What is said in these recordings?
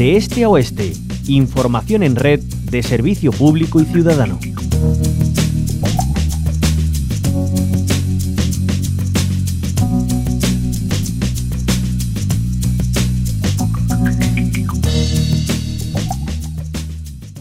de este a oeste. Información en red de servicio público y ciudadano.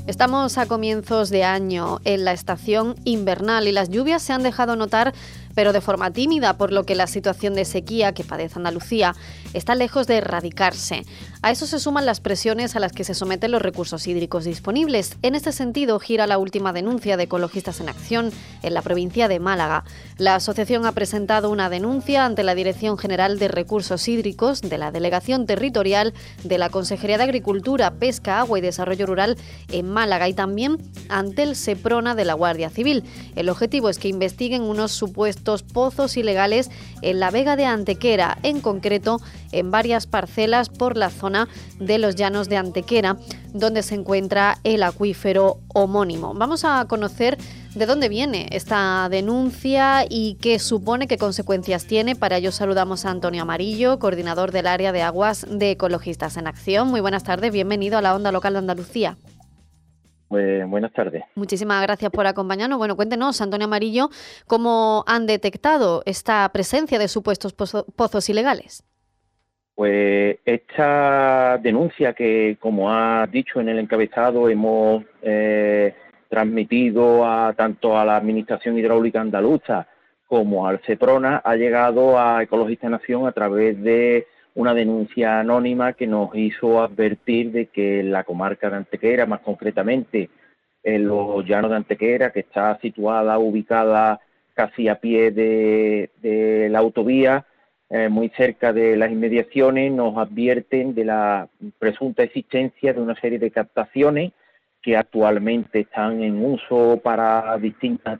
Estamos a comienzos de año en la estación invernal y las lluvias se han dejado notar pero de forma tímida, por lo que la situación de sequía que padece Andalucía está lejos de erradicarse. A eso se suman las presiones a las que se someten los recursos hídricos disponibles. En este sentido, gira la última denuncia de Ecologistas en Acción en la provincia de Málaga. La asociación ha presentado una denuncia ante la Dirección General de Recursos Hídricos de la Delegación Territorial de la Consejería de Agricultura, Pesca, Agua y Desarrollo Rural en Málaga y también ante el SEPRONA de la Guardia Civil. El objetivo es que investiguen unos supuestos pozos ilegales en la Vega de Antequera, en concreto en varias parcelas por la zona de los llanos de Antequera, donde se encuentra el acuífero homónimo. Vamos a conocer de dónde viene esta denuncia y qué supone, qué consecuencias tiene. Para ello saludamos a Antonio Amarillo, coordinador del área de aguas de Ecologistas en Acción. Muy buenas tardes, bienvenido a la Onda Local de Andalucía. Pues, buenas tardes. Muchísimas gracias por acompañarnos. Bueno, cuéntenos, Antonio Amarillo, cómo han detectado esta presencia de supuestos pozos ilegales. Pues esta denuncia que, como ha dicho en el encabezado, hemos eh, transmitido a tanto a la Administración Hidráulica Andaluza como al CEPRONA, ha llegado a Ecologista Nación a través de una denuncia anónima que nos hizo advertir de que la comarca de Antequera, más concretamente en los llanos de Antequera, que está situada, ubicada casi a pie de, la autovía, eh, muy cerca de las inmediaciones, nos advierten de la presunta existencia de una serie de captaciones que actualmente están en uso para distintas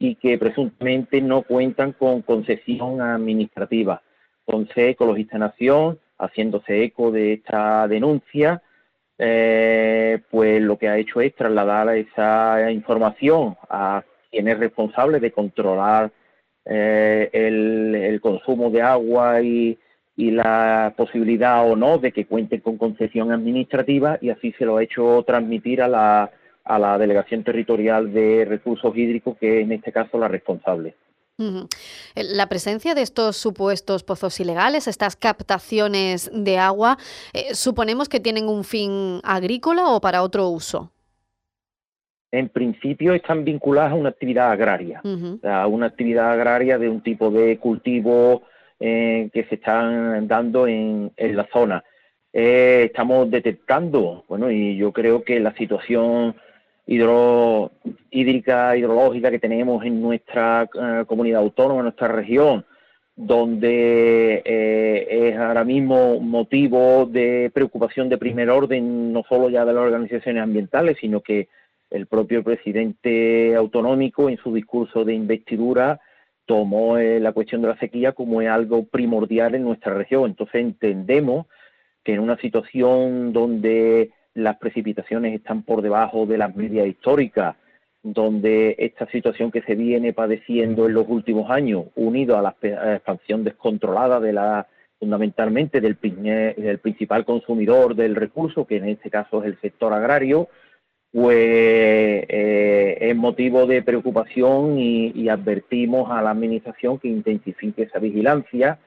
y que presuntamente no cuentan con concesión administrativa. Entonces, Ecologista Nación, haciéndose eco de esta denuncia, eh, pues lo que ha hecho es trasladar esa información a quien es responsable de controlar eh, el, consumo de agua y, la posibilidad o no de que cuenten con concesión administrativa y así se lo ha hecho transmitir a la, a la Delegación Territorial de Recursos Hídricos, que es en este caso la responsable. Eh, la presencia de estos supuestos pozos ilegales, estas captaciones de agua, eh, ¿suponemos que tienen un fin agrícola o para otro uso? En principio están vinculadas a una actividad agraria, a una actividad agraria de un tipo de cultivo eh, que se están dando en, la zona. estamos detectando, bueno, y yo creo que la situación hidro, hídrica, hidrológica que tenemos en nuestra eh, comunidad autónoma, en nuestra región, donde eh, es ahora mismo motivo de preocupación de primer orden, no solo ya de las organizaciones ambientales, sino que el propio presidente autonómico en su discurso de investidura tomó eh, la cuestión de la sequía como algo primordial en nuestra región. Entonces entendemos que en una situación donde las precipitaciones están por debajo de las medias históricas, donde esta situación que se viene padeciendo en los últimos años, unido a la expansión descontrolada de la fundamentalmente del, del principal consumidor del recurso, que en este caso es el sector agrario, pues eh, es motivo de preocupación y, advertimos a la Administración que intensifique esa vigilancia,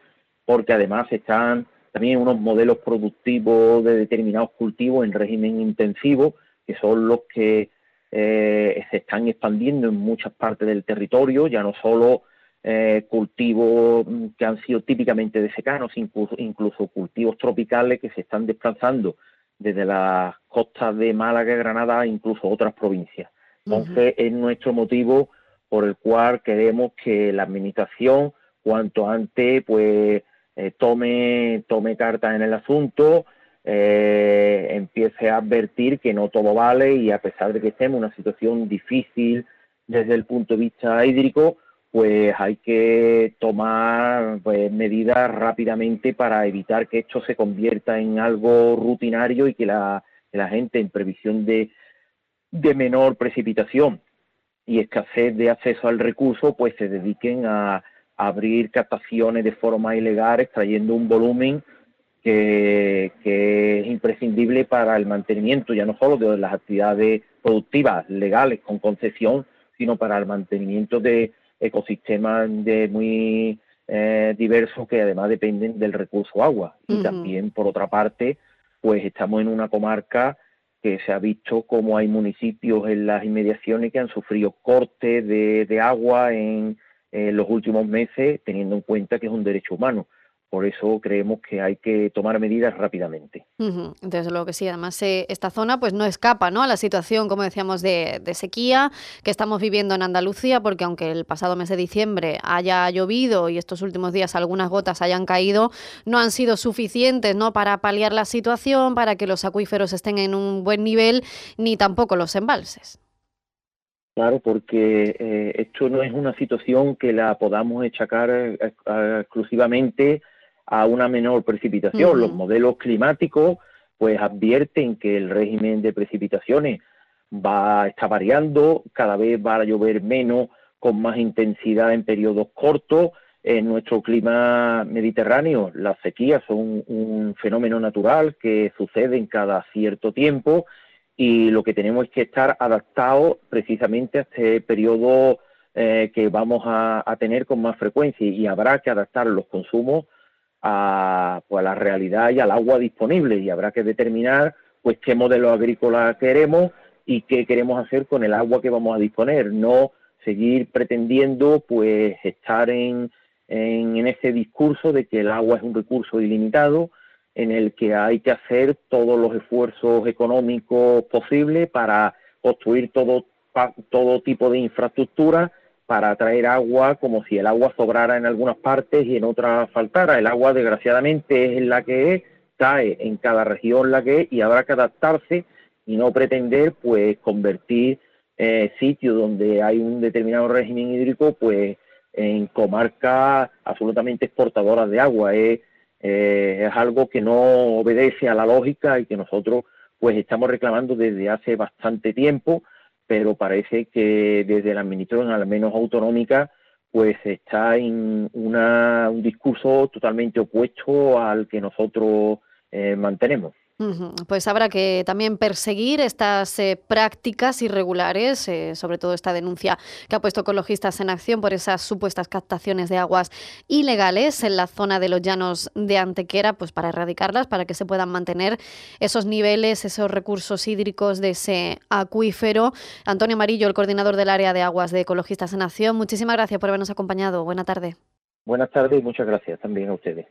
porque además están también unos modelos productivos de determinados cultivos en régimen intensivo, que son los que eh, se están expandiendo en muchas partes del territorio, ya no solo eh, cultivos que han sido típicamente de secanos, incluso, incluso cultivos tropicales que se están desplazando desde las costas de Málaga, Granada, incluso otras provincias. Entonces, es nuestro motivo por el cual queremos que la administración, cuanto antes, pues eh, tome, tome cartas en el asunto, eh, empiece a advertir que no todo vale y a pesar de que estemos en una situación difícil desde el punto de vista hídrico, pues hay que tomar pues, medidas rápidamente para evitar que esto se convierta en algo rutinario y que la, la gente en previsión de, de menor precipitación y escasez de acceso al recurso, pues se dediquen a, abrir captaciones de forma ilegal, extrayendo un volumen que, es imprescindible para el mantenimiento ya no solo de las actividades productivas legales con concesión, sino para el mantenimiento de ecosistemas de muy eh, diversos que además dependen del recurso agua. Y también, por otra parte, pues estamos en una comarca que se ha visto como hay municipios en las inmediaciones que han sufrido cortes de, agua en los últimos meses, teniendo en cuenta que es un derecho humano. Por eso creemos que hay que tomar medidas rápidamente. Desde luego que sí. Además, eh, esta zona pues no escapa ¿no? a la situación, como decíamos, de, sequía que estamos viviendo en Andalucía, porque aunque el pasado mes de diciembre haya llovido y estos últimos días algunas gotas hayan caído, no han sido suficientes ¿no? para paliar la situación, para que los acuíferos estén en un buen nivel, ni tampoco los embalses. Claro, porque eh, esto no es una situación que la podamos achacar eh, exclusivamente a una menor precipitación. Los modelos climáticos pues advierten que el régimen de precipitaciones va está variando, cada vez va a llover menos con más intensidad en periodos cortos. En nuestro clima mediterráneo, las sequías son un, fenómeno natural que sucede en cada cierto tiempo y lo que tenemos es que estar adaptados precisamente a este periodo eh, que vamos a, a, tener con más frecuencia. Y habrá que adaptar los consumos a, pues, la realidad y al agua disponible. Y habrá que determinar pues qué modelo agrícola queremos y qué queremos hacer con el agua que vamos a disponer, no seguir pretendiendo pues estar en, en, en ese discurso de que el agua es un recurso ilimitado en el que hay que hacer todos los esfuerzos económicos posibles para construir todo, todo tipo de infraestructura para traer agua como si el agua sobrara en algunas partes y en otras faltara. El agua desgraciadamente es la que es, cae en cada región la que es y habrá que adaptarse y no pretender pues convertir eh, sitios donde hay un determinado régimen hídrico pues en comarcas absolutamente exportadoras de agua. Es, eh, es algo que no obedece a la lógica y que nosotros pues estamos reclamando desde hace bastante tiempo pero parece que desde la administración, al menos autonómica, pues está en un discurso totalmente opuesto al que nosotros eh, mantenemos. Pues habrá que también perseguir estas eh, prácticas irregulares, eh, sobre todo esta denuncia que ha puesto Ecologistas en Acción por esas supuestas captaciones de aguas ilegales en la zona de los llanos de Antequera, pues para erradicarlas, para que se puedan mantener esos niveles, esos recursos hídricos de ese acuífero. Antonio Amarillo, el coordinador del área de aguas de Ecologistas en Acción, muchísimas gracias por habernos acompañado. Buena tarde. Buenas tardes y muchas gracias también a ustedes.